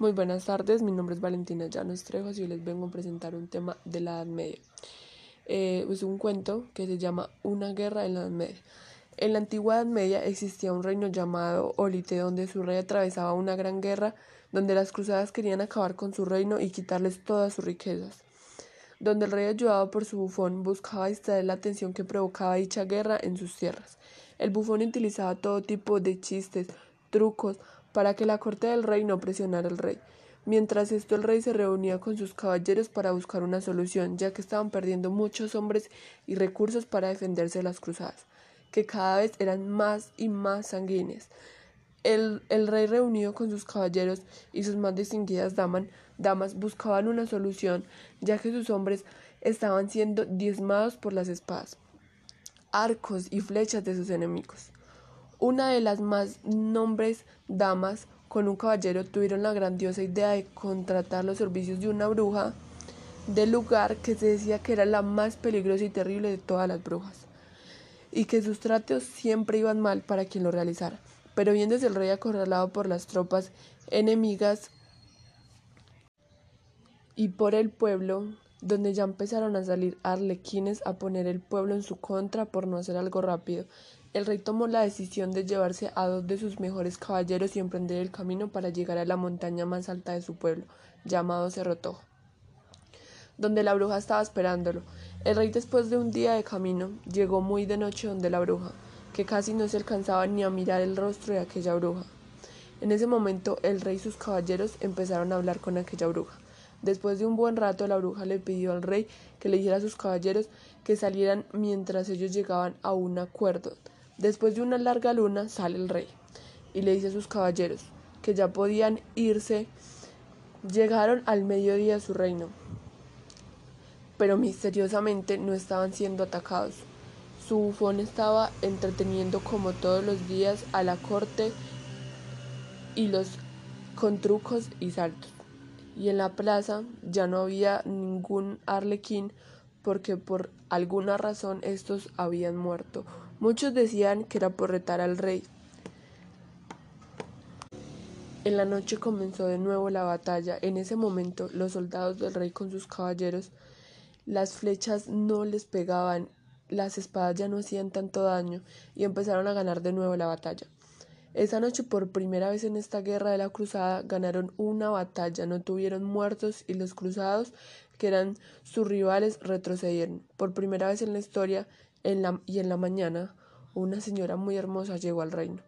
Muy buenas tardes, mi nombre es Valentina Llanos Trejos y les vengo a presentar un tema de la Edad Media. Eh, es un cuento que se llama Una guerra en la Edad Media. En la antigua Edad Media existía un reino llamado Olite, donde su rey atravesaba una gran guerra, donde las cruzadas querían acabar con su reino y quitarles todas sus riquezas. Donde el rey, ayudado por su bufón, buscaba distraer la atención que provocaba dicha guerra en sus tierras. El bufón utilizaba todo tipo de chistes, trucos, para que la corte del rey no presionara al rey. Mientras esto el rey se reunía con sus caballeros para buscar una solución, ya que estaban perdiendo muchos hombres y recursos para defenderse de las cruzadas, que cada vez eran más y más sanguíneas. El, el, rey reunido con sus caballeros y sus más distinguidas damas, damas buscaban una solución, ya que sus hombres estaban siendo diezmados por las espadas, arcos y flechas de sus enemigos. Una de las más nombres damas con un caballero tuvieron la grandiosa idea de contratar los servicios de una bruja del lugar que se decía que era la más peligrosa y terrible de todas las brujas, y que sus tratos siempre iban mal para quien lo realizara. Pero viéndose el rey acorralado por las tropas enemigas y por el pueblo, donde ya empezaron a salir arlequines a poner el pueblo en su contra por no hacer algo rápido, el rey tomó la decisión de llevarse a dos de sus mejores caballeros y emprender el camino para llegar a la montaña más alta de su pueblo, llamado Cerrotojo, donde la bruja estaba esperándolo. El rey después de un día de camino llegó muy de noche donde la bruja, que casi no se alcanzaba ni a mirar el rostro de aquella bruja. En ese momento el rey y sus caballeros empezaron a hablar con aquella bruja. Después de un buen rato la bruja le pidió al rey que le dijera a sus caballeros que salieran mientras ellos llegaban a un acuerdo Después de una larga luna sale el rey y le dice a sus caballeros que ya podían irse. Llegaron al mediodía a su reino, pero misteriosamente no estaban siendo atacados. Su bufón estaba entreteniendo como todos los días a la corte y los con trucos y saltos. Y en la plaza ya no había ningún arlequín porque por alguna razón estos habían muerto Muchos decían que era por retar al rey. En la noche comenzó de nuevo la batalla. En ese momento los soldados del rey con sus caballeros, las flechas no les pegaban, las espadas ya no hacían tanto daño y empezaron a ganar de nuevo la batalla. Esa noche por primera vez en esta guerra de la cruzada ganaron una batalla, no tuvieron muertos y los cruzados, que eran sus rivales, retrocedieron. Por primera vez en la historia y en la mañana, una señora muy hermosa llegó al reino.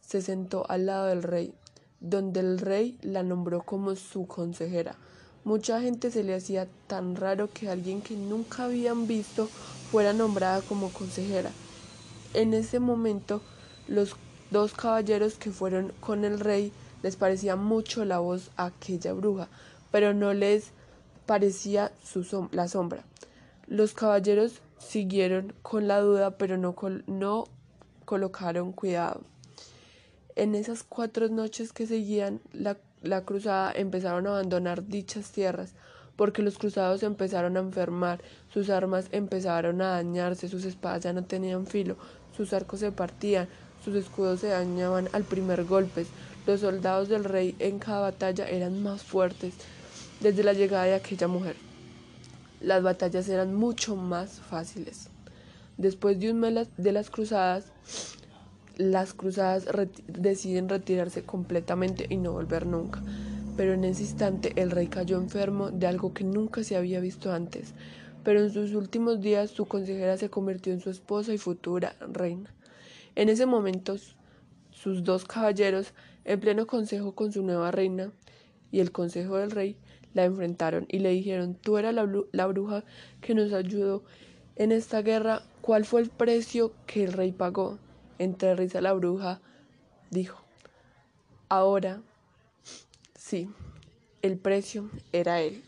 Se sentó al lado del rey, donde el rey la nombró como su consejera. Mucha gente se le hacía tan raro que alguien que nunca habían visto fuera nombrada como consejera. En ese momento, los dos caballeros que fueron con el rey les parecía mucho la voz a aquella bruja, pero no les parecía su la sombra. Los caballeros siguieron con la duda, pero no, no colocaron cuidado. En esas cuatro noches que seguían la, la cruzada empezaron a abandonar dichas tierras, porque los cruzados empezaron a enfermar, sus armas empezaron a dañarse, sus espadas ya no tenían filo, sus arcos se partían, sus escudos se dañaban al primer golpe, los soldados del rey en cada batalla eran más fuertes desde la llegada de aquella mujer las batallas eran mucho más fáciles. Después de un mes de las cruzadas, las cruzadas deciden retirarse completamente y no volver nunca. Pero en ese instante el rey cayó enfermo de algo que nunca se había visto antes. Pero en sus últimos días su consejera se convirtió en su esposa y futura reina. En ese momento sus dos caballeros, en pleno consejo con su nueva reina y el consejo del rey, la enfrentaron y le dijeron, tú eras la, bruja que nos ayudó en esta guerra, ¿cuál fue el precio que el rey pagó? Entre risa la bruja dijo, ahora sí, el precio era él.